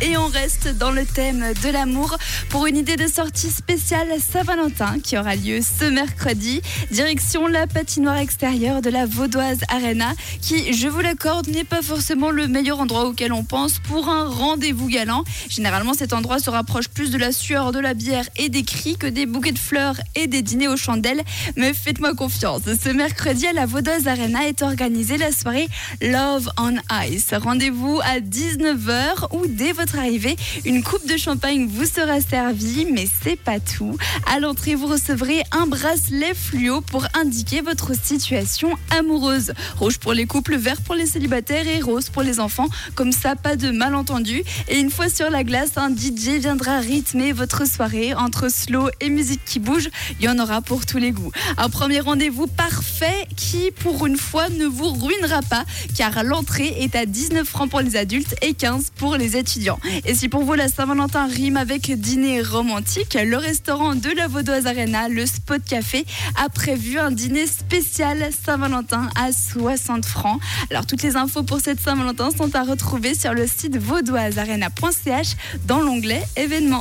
Et on reste dans le thème de l'amour pour une idée de sortie spéciale Saint-Valentin qui aura lieu ce mercredi. Direction la patinoire extérieure de la Vaudoise Arena qui, je vous l'accorde, n'est pas forcément le meilleur endroit auquel on pense pour un rendez-vous galant. Généralement, cet endroit se rapproche plus de la sueur, de la bière et des cris que des bouquets de fleurs et des dîners aux chandelles. Mais faites-moi confiance, ce mercredi à la Vaudoise Arena est organisée la soirée Love on Ice. Rendez-vous à 19h ou dès votre arrivée, une coupe de champagne vous sera servie, mais c'est pas tout. À l'entrée, vous recevrez un bracelet fluo pour indiquer votre situation amoureuse. Rouge pour les couples, vert pour les célibataires et rose pour les enfants. Comme ça, pas de malentendu. Et une fois sur la glace, un DJ viendra rythmer votre soirée entre slow et musique qui bouge. Il y en aura pour tous les goûts. Un premier rendez-vous parfait qui, pour une fois, ne vous ruinera pas, car l'entrée est à 19 francs pour les adultes et 15 pour les étudiants. Et si pour vous la Saint-Valentin rime avec dîner romantique, le restaurant de la Vaudoise Arena, le Spot Café, a prévu un dîner spécial Saint-Valentin à 60 francs. Alors toutes les infos pour cette Saint-Valentin sont à retrouver sur le site vaudoisearena.ch dans l'onglet événements.